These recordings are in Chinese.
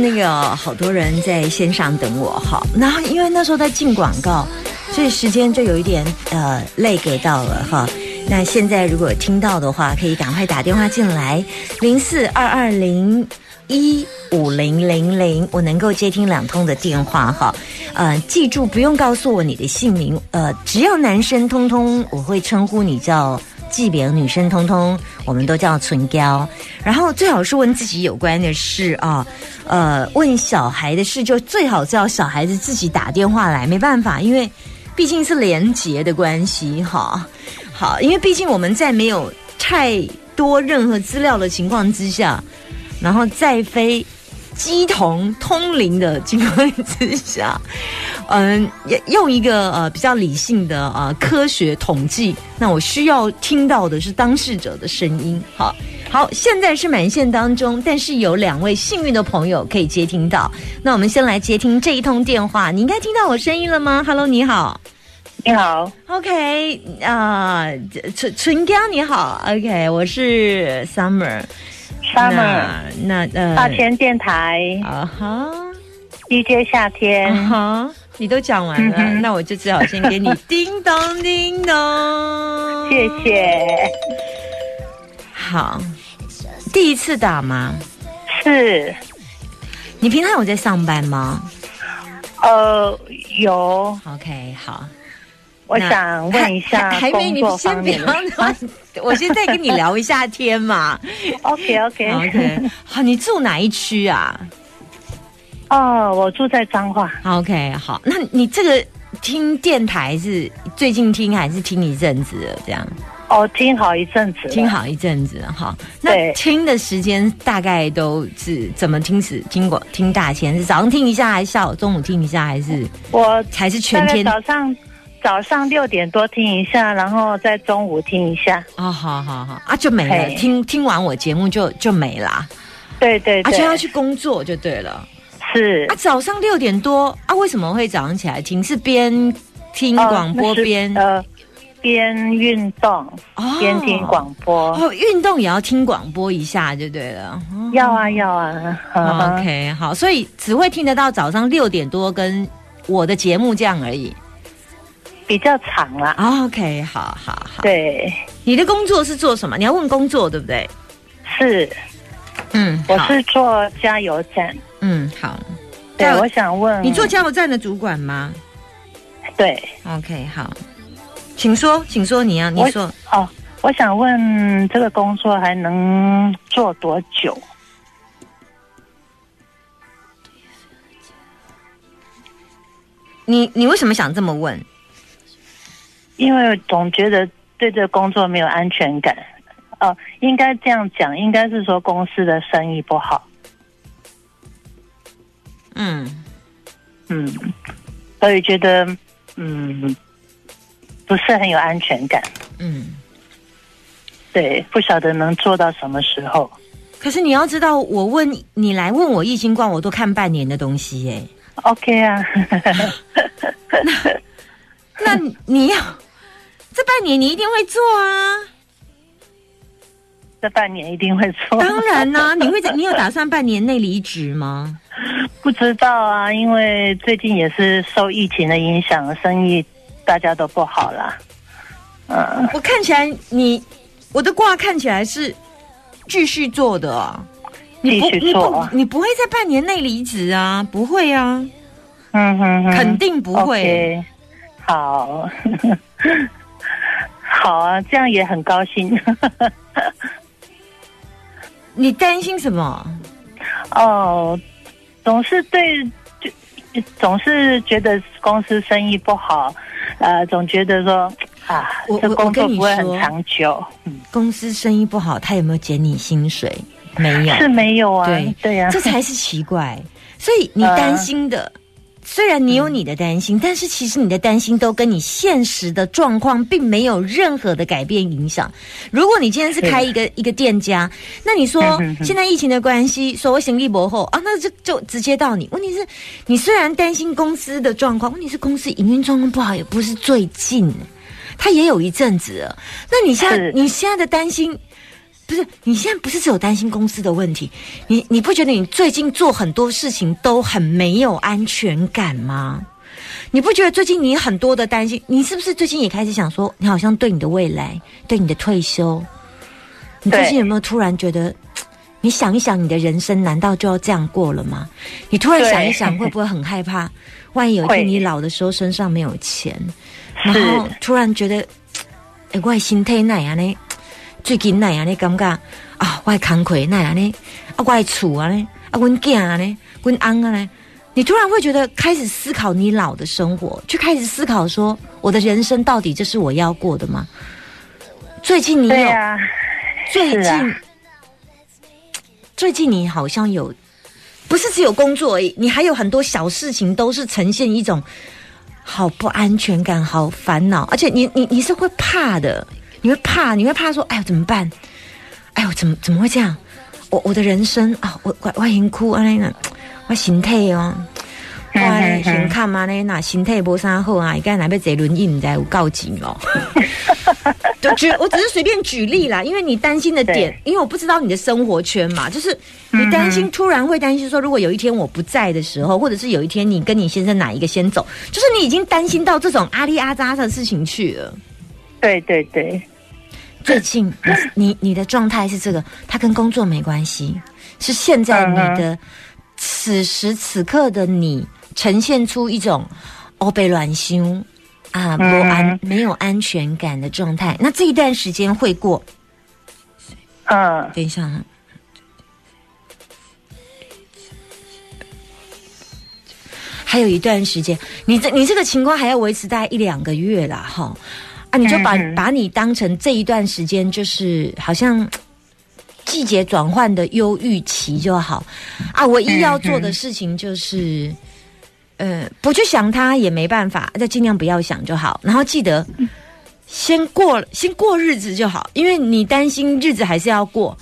那个好多人在线上等我哈，然后因为那时候在进广告，所以时间就有一点呃累给到了哈。那现在如果听到的话，可以赶快打电话进来，零四二二零一五零零零，我能够接听两通的电话哈。呃，记住不用告诉我你的姓名，呃，只要男生通通我会称呼你叫。即便女生通通，我们都叫唇膏。然后最好是问自己有关的事啊，呃，问小孩的事就最好叫小孩子自己打电话来。没办法，因为毕竟是连结的关系哈。好，因为毕竟我们在没有太多任何资料的情况之下，然后再飞。鸡同通灵的情况之下，嗯，用一个呃比较理性的呃科学统计，那我需要听到的是当事者的声音。好，好，现在是满线当中，但是有两位幸运的朋友可以接听到。那我们先来接听这一通电话，你应该听到我声音了吗？Hello，你好，你好，OK 啊，纯纯刚你好，OK，我是 Summer。Summer，那呃，大千电台啊哈，DJ 夏天哈，你都讲完了，那我就只好先给你叮咚叮咚，谢谢。好，第一次打吗？是。你平常有在上班吗？呃，有。OK，好。我想问一下，还没你先不要，我先再跟你聊一下天嘛。OK OK OK，好，你住哪一区啊？哦，我住在彰化。OK，好，那你这个听电台是最近听还是听一阵子了？这样？哦，听好一阵子，听好一阵子哈。那听的时间大概都是怎么听？是听过听大千是早上听一下，还是下午中午听一下，还是我还是全天早上？早上六点多听一下，然后在中午听一下。哦，好好好啊，就没了。听听完我节目就就没了。对对，而且要去工作就对了。是啊，早上六点多啊，为什么会早上起来听？是边听广播边呃边运动，边听广播。哦，运动也要听广播一下就对了。要啊要啊。OK，好，所以只会听得到早上六点多跟我的节目这样而已。比较长了。OK，好好好。对，你的工作是做什么？你要问工作对不对？是，嗯，我是做加油站。嗯，好。对，我想问，你做加油站的主管吗？对。OK，好，请说，请说，你啊你说。哦，我想问这个工作还能做多久？你你为什么想这么问？因为总觉得对这个工作没有安全感。哦，应该这样讲，应该是说公司的生意不好。嗯嗯，所以觉得嗯不是很有安全感。嗯，对，不晓得能做到什么时候。可是你要知道，我问你来问我易经卦，我都看半年的东西耶。OK 啊，那那你要这半年你一定会做啊？这半年一定会做。当然啦，你会在你有打算半年内离职吗？不知道啊，因为最近也是受疫情的影响，生意大家都不好了。嗯，我看起来你我的卦看起来是继续做的。继续做，你不会在半年内离职啊？不会啊，嗯哼，肯定不会。好，好啊，这样也很高兴。你担心什么？哦，总是对，就总是觉得公司生意不好，呃，总觉得说啊，这工作不会很长久。嗯，公司生意不好，他有没有减你薪水？没有，是没有啊。对对呀，这才是奇怪。所以你担心的。虽然你有你的担心，但是其实你的担心都跟你现实的状况并没有任何的改变影响。如果你今天是开一个一个店家，那你说现在疫情的关系，所谓行李薄厚啊，那就就直接到你。问题是，你虽然担心公司的状况，问题是公司营运状况不好，也不是最近，他也有一阵子。那你现在你现在的担心？不是，你现在不是只有担心公司的问题，你你不觉得你最近做很多事情都很没有安全感吗？你不觉得最近你很多的担心，你是不是最近也开始想说，你好像对你的未来，对你的退休，你最近有没有突然觉得，你想一想，你的人生难道就要这样过了吗？你突然想一想，会不会很害怕？万一有一天你老的时候身上没有钱，然后突然觉得，哎，外心太奶啊呢？最近那样的感觉？啊，我扛亏那样的？啊，我厝啊呢，啊，阮囝啊呢，阮翁啊呢，你突然会觉得开始思考你老的生活，就开始思考说，我的人生到底这是我要过的吗？最近你有，啊最近，最近你好像有，不是只有工作而已，你还有很多小事情都是呈现一种好不安全感、好烦恼，而且你你你是会怕的。你会怕，你会怕说：“哎呦，怎么办？哎呦，怎么怎么会这样？我我的人生啊，我我我很哭啊，那个我心态哦，我先看嘛呢，那心态不啥好啊，该哪边坐轮椅你在有告警哦。就举，我只是随便举例啦，因为你担心的点，因为我不知道你的生活圈嘛，就是你担心突然会担心说，如果有一天我不在的时候，或者是有一天你跟你先生哪一个先走，就是你已经担心到这种阿里阿扎的事情去了。对对对。最近，你你的状态是这个，它跟工作没关系，是现在你的此时此刻的你呈现出一种哦被乱心啊不安没有安全感的状态。那这一段时间会过，嗯，等一下，还有一段时间，你这你这个情况还要维持大概一两个月啦，哈。啊，你就把把你当成这一段时间，就是好像季节转换的忧郁期就好。啊，唯一要做的事情就是，呃，不去想它也没办法，再尽量不要想就好。然后记得先过先过日子就好，因为你担心日子还是要过，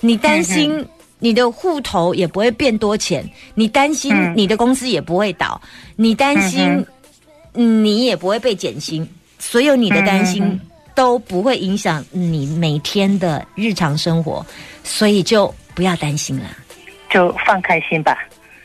你担心你的户头也不会变多钱，你担心你的公司也不会倒，你担心你也不会被减薪。所有你的担心都不会影响你每天的日常生活，所以就不要担心了，就放开心吧。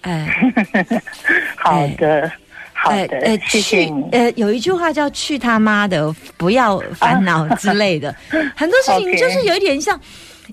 哎，好的，好的，谢谢你。呃，有一句话叫“去他妈的，不要烦恼”之类 的，很多事情就是有一点像。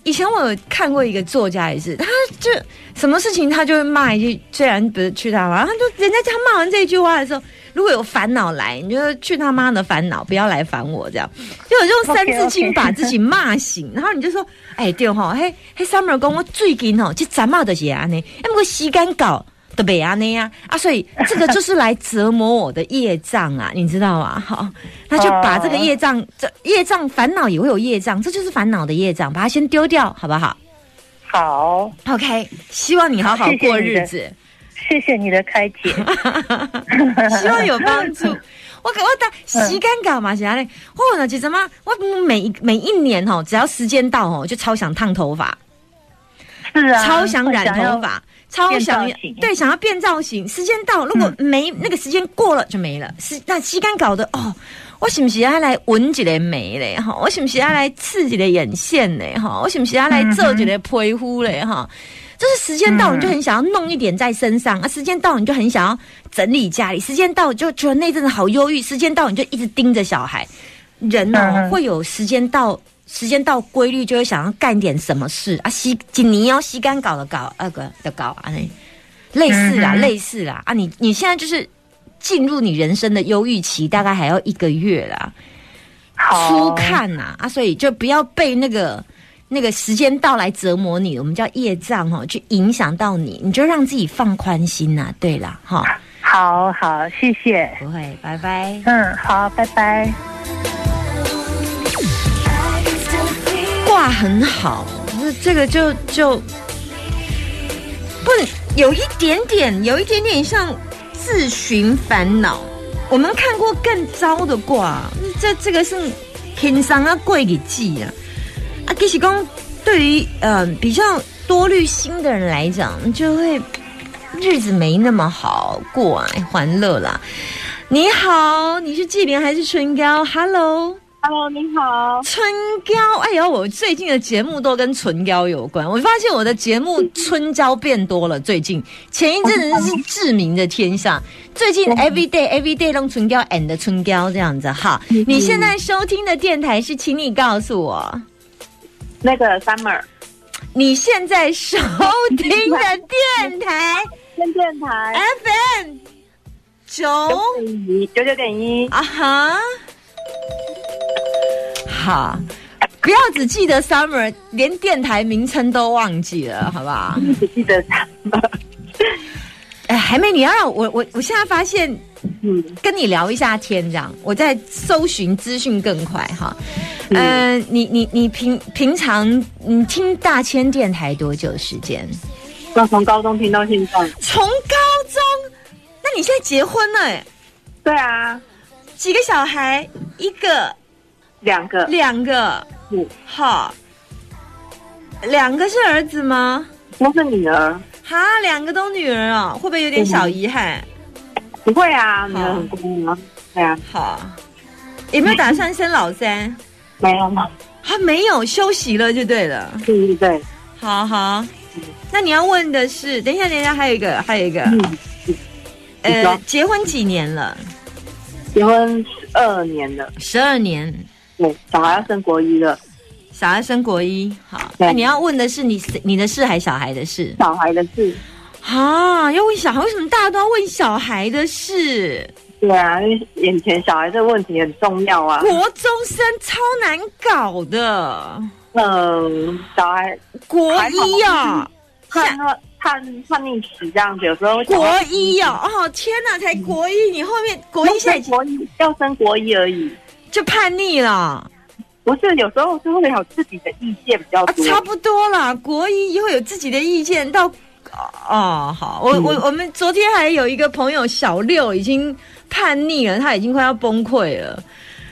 以前我有看过一个作家，也是，他就什么事情他就会骂一句，虽然不是去他妈，他就人家他骂完这一句话的时候。如果有烦恼来，你就去他妈的烦恼，不要来烦我，这样就有用 三字经把自己骂醒，然后你就说：“哎，对哈，嘿，嘿，summer 公我最近哦，就感冒的些安尼，那么洗干搞的北安尼呀啊，所以这个就是来折磨我的业障啊，你知道吗？好，那就把这个业障，这业障烦恼也会有业障，这就是烦恼的业障，把它先丢掉，好不好？好，OK，希望你好好过日子。谢谢你的开解，希望有帮助。我给我打洗干搞嘛，其他嘞，或者其实嘛，我每每一年哦，只要时间到哦，就超想烫头发，是啊，超想染头发，超想对，想要变造型。时间到，如果没那个时间过了就没了。是那吸干搞的哦，我是不是要来纹几个眉嘞？哈，我是不是要来刺几个眼线嘞？哈，我是不是要来做几个皮肤嘞？哈。就是时间到，你就很想要弄一点在身上啊；时间到，你就很想要整理家里；时间到，就觉得那阵子好忧郁；时间到，你就一直盯着小孩。人呢，会有时间到，时间到规律就会想要干点什么事啊。吸紧你要吸干搞的搞那个的搞啊，那类似啦，类似啦啊。你你现在就是进入你人生的忧郁期，大概还要一个月啦。初看呐啊，所以就不要被那个。那个时间到来折磨你，我们叫业障哈，去影响到你，你就让自己放宽心呐。对了，哈，好好，谢谢，不会，拜拜。嗯，好，拜拜。很好，那这个就就不有一点点，有一点点像自寻烦恼。我们看过更糟的卦，这这个是天上啊贵给记啊啊！其实讲对于呃比较多虑心的人来讲，就会日子没那么好过啊，欢乐啦。你好，你是季莲还是春娇？Hello。Hello，你好，春娇。哎呦，我最近的节目都跟春娇有关。我发现我的节目春娇变多了。最近前一阵子是志明的天下，最近 Every Day Every Day 弄春娇 and 春娇这样子哈。你现在收听的电台是，请你告诉我，那个 Summer。你现在收听的电台，电台 FM 九九九点一啊哈。好，不要只记得 summer，连电台名称都忘记了，好不好？只记得 summer。哎，还没，你要让我我我现在发现，嗯，跟你聊一下天，这样我在搜寻资讯更快哈。嗯，你你你平平常你听大千电台多久时间？我从高中听到现在。从高中？那你现在结婚了？哎，对啊。几个小孩？一个。两个，两个，嗯，好，两个是儿子吗？都是女儿。哈，两个都女儿哦，会不会有点小遗憾？不会啊，没有很乖啊。对啊，好，有没有打算生老三？没有吗？他没有休息了就对了。对对对，好好。那你要问的是，等一下，等一下，还有一个，还有一个，嗯呃，结婚几年了？结婚十二年了。十二年。对小孩要升国一了，小孩升国一，好。那你要问的是你你的事还是小孩的事？小孩的事。啊，要问小孩？为什么大家都要问小孩的事？对啊，因为眼前小孩这个问题很重要啊。国中生超难搞的。嗯，小孩国一啊，叛叛叛逆期这样子，有时候国一啊，哦天哪，才国一，你后面国一现在国一要升国一而已。就叛逆了，不是有时候就会有自己的意见比较多，差不多啦。国一会有自己的意见，到哦好，我我我们昨天还有一个朋友小六已经叛逆了，他已经快要崩溃了。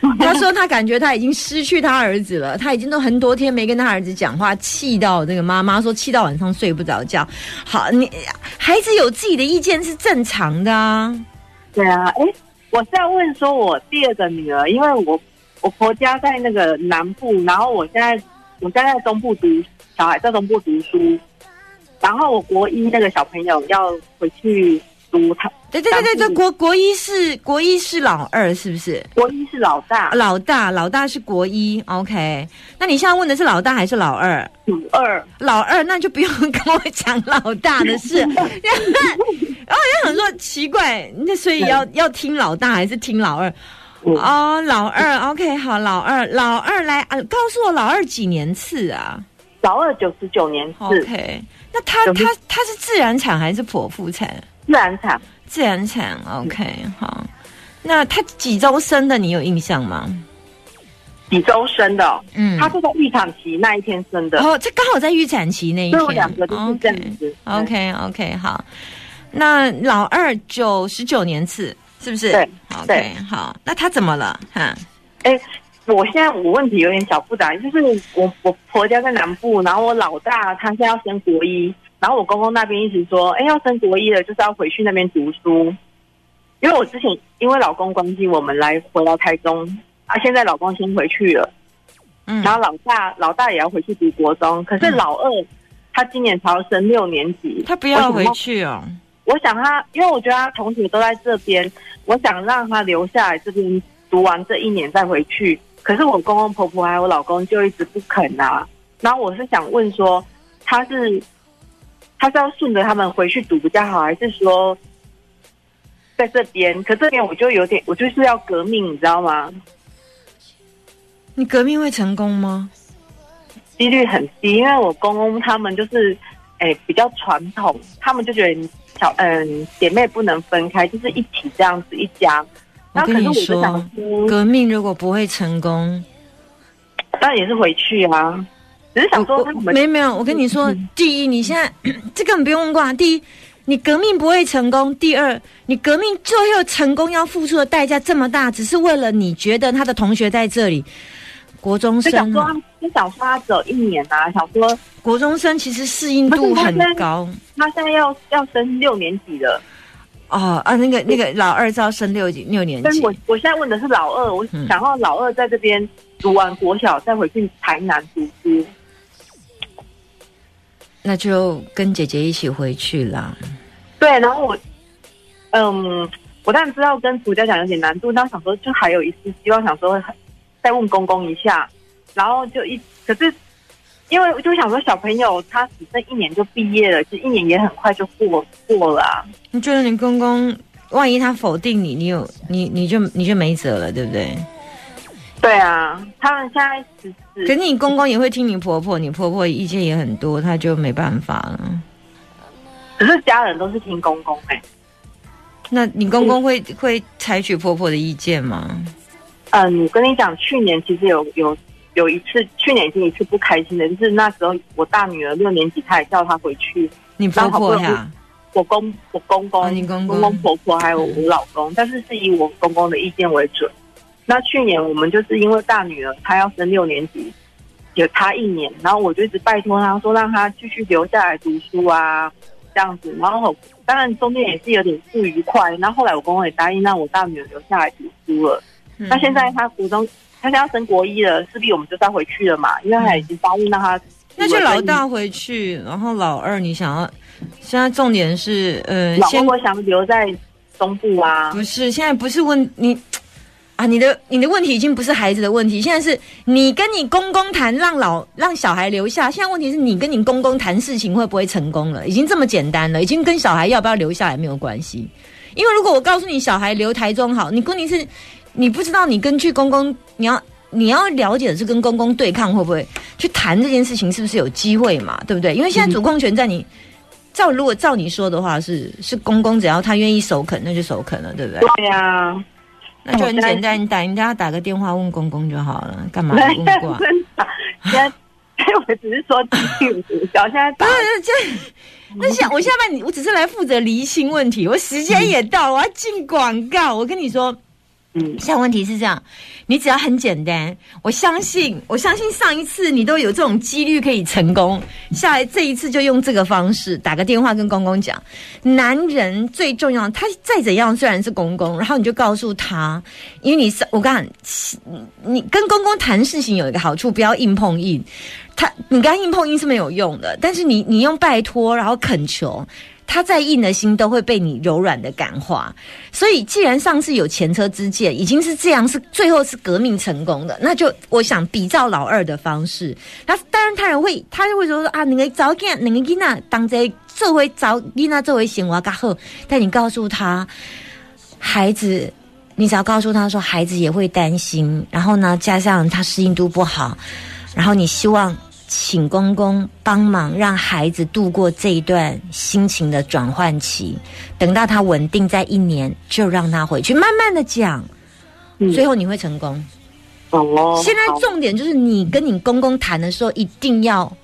他说他感觉他已经失去他儿子了，他已经都很多天没跟他儿子讲话，气到这个妈妈说气到晚上睡不着觉。好，你孩子有自己的意见是正常的啊。对啊，哎。我是要问说，我第二个女儿，因为我我婆家在那个南部，然后我现在我现在在东部读小孩在东部读书，然后我国一那个小朋友要回去读他。对对对对对，国国一是国一是老二是不是？国一是老大，老大老大是国一，OK。那你现在问的是老大还是老二？老二，老二，那就不用跟我讲老大的事。然后也很说奇怪，那所以要要听老大还是听老二？哦，老二，OK，好，老二，老二来啊，告诉我老二几年次啊？老二九十九年次，OK。那他他他是自然产还是剖腹产？自然产。自然产，OK，好。那他几周生的？你有印象吗？几周生的？嗯，他是在预产期那一天生的。哦，这刚好在预产期那一天。两个都是这样子。OK，OK，好。那老二九十九年次，是不是？对，OK，好。那他怎么了？哈？哎，我现在我问题有点小复杂，就是我我婆家在南部，然后我老大他现在要升国一。然后我公公那边一直说，哎，要升国一了，就是要回去那边读书。因为我之前因为老公关系，我们来回到台中，啊，现在老公先回去了，嗯，然后老大老大也要回去读国中，可是老二他今年才要升六年级，他不要回去哦。我想他，因为我觉得他同学都在这边，我想让他留下来这边读完这一年再回去。可是我公公婆婆还有我老公就一直不肯啊。然后我是想问说，他是。他是要顺着他们回去读比较好，还是说在这边？可这边我就有点，我就是要革命，你知道吗？你革命会成功吗？几率很低，因为我公公他们就是，哎，比较传统，他们就觉得小嗯姐妹不能分开，就是一起这样子一家。我跟你说，革命如果不会成功，那也是回去啊。只是想说没没有，我跟你说，第一，你现在这根本不用问过。第一，你革命不会成功；第二，你革命最后成功要付出的代价这么大，只是为了你觉得他的同学在这里。国中生，想说，就想说他只有一年啊，想说国中生其实适应度很高。他现在要要升六年级了。哦啊，那个那个老二要升六级六年级。我我现在问的是老二，我想要老二在这边读完国小，再回去台南读书。那就跟姐姐一起回去啦。对，然后我，嗯，我当然知道跟主家讲有点难度，但想说就还有一次希望，想说再问公公一下，然后就一可是。因为我就想说，小朋友他只剩一年就毕业了，其实一年也很快就过过了。你觉得你公公万一他否定你，你有你你就你就没辙了，对不对？对啊，他们现在只是，可是你公公也会听你婆婆，你婆婆意见也很多，他就没办法了。可是家人都是听公公哎，那你公公会会采取婆婆的意见吗？嗯，我跟你讲，去年其实有有。有一次，去年已经一次不开心的，就是那时候我大女儿六年级，她也叫她回去。你婆婆呀？我公我公公、公公婆婆还有我老公，但是是以我公公的意见为准。那去年我们就是因为大女儿她要升六年级，有差一年，然后我就一直拜托她说让她继续留下来读书啊，这样子。然后当然中间也是有点不愉快，然后后来我公公也答应让我大女儿留下来读书了。那现在她初中。他现在升国一了，势必我们就要回去了嘛，因为他已经答应让他。那就老大回去，然后老二你想要，现在重点是呃，老公我想留在中部啊。不是，现在不是问你啊，你的你的问题已经不是孩子的问题，现在是你跟你公公谈让老让小孩留下，现在问题是你跟你公公谈事情会不会成功了，已经这么简单了，已经跟小孩要不要留下来没有关系，因为如果我告诉你小孩留台中好，你问题是。你不知道，你根据公公，你要你要了解的是跟公公对抗会不会去谈这件事情，是不是有机会嘛？对不对？因为现在主控权在你，照如果照你说的话，是是公公，只要他愿意首肯，那就首肯了，对不对？对呀，那就很简单，你打人家打个电话问公公就好了，干嘛 问挂？现在我只是说第五小，现在打这那下我下半你我只是来负责离心问题，我时间也到，我要进广告，我跟你说。嗯，现在问题是这样，你只要很简单，我相信，我相信上一次你都有这种几率可以成功，下来这一次就用这个方式打个电话跟公公讲，男人最重要，他再怎样虽然是公公，然后你就告诉他，因为你是我刚，你跟公公谈事情有一个好处，不要硬碰硬，他你跟他硬碰硬是没有用的，但是你你用拜托然后恳求。他再硬的心都会被你柔软的感化，所以既然上次有前车之鉴，已经是这样，是最后是革命成功的，那就我想比照老二的方式，那当然他人会，他就会说啊，你个早见，你个囡娜当这这回早囡娜这回行我更好，但你告诉他，孩子，你只要告诉他说，孩子也会担心，然后呢，加上他适应度不好，然后你希望。请公公帮忙，让孩子度过这一段心情的转换期。等到他稳定在一年，就让他回去，慢慢的讲。最后你会成功。哦。现在重点就是你跟你公公谈的时候，一定要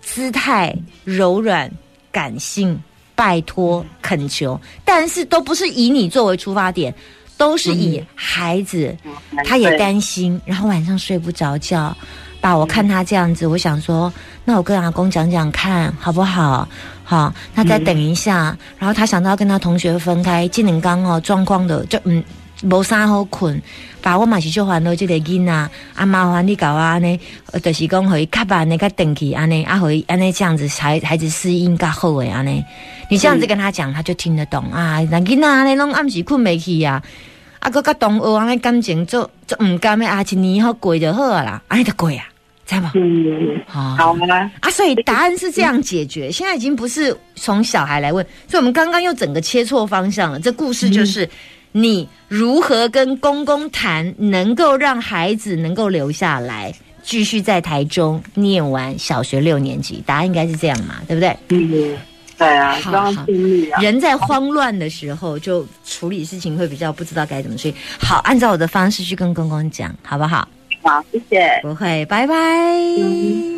姿态柔软、感性、拜托、恳求，但是都不是以你作为出发点，都是以孩子，他也担心，然后晚上睡不着觉。爸，我看他这样子，我想说，那我跟阿公讲讲看好不好？好，那再等一下。然后他想到跟他同学分开，技能刚哦，状况的就嗯，无啥好困。爸，我嘛是就烦恼这个囡啊，啊麻烦你搞啊呢，就是讲可以卡把那个等起安尼，啊互伊安尼这样子，孩孩子适应较好诶安尼。你这样子跟他讲，他就听得懂啊。那囡仔安尼拢暗时困没去呀。啊，个甲同学安尼感情做做唔甘诶，啊一年好过就好啦，安尼就过啊。在吗？嗯，好，好吗？啊，所以答案是这样解决。现在已经不是从小孩来问，所以我们刚刚又整个切错方向了。这故事就是你如何跟公公谈，能够让孩子能够留下来，继续在台中念完小学六年级。答案应该是这样嘛？对不对？嗯，对啊，好好人在慌乱的时候，就处理事情会比较不知道该怎么去。好，按照我的方式去跟公公讲，好不好？好谢谢。不会拜拜。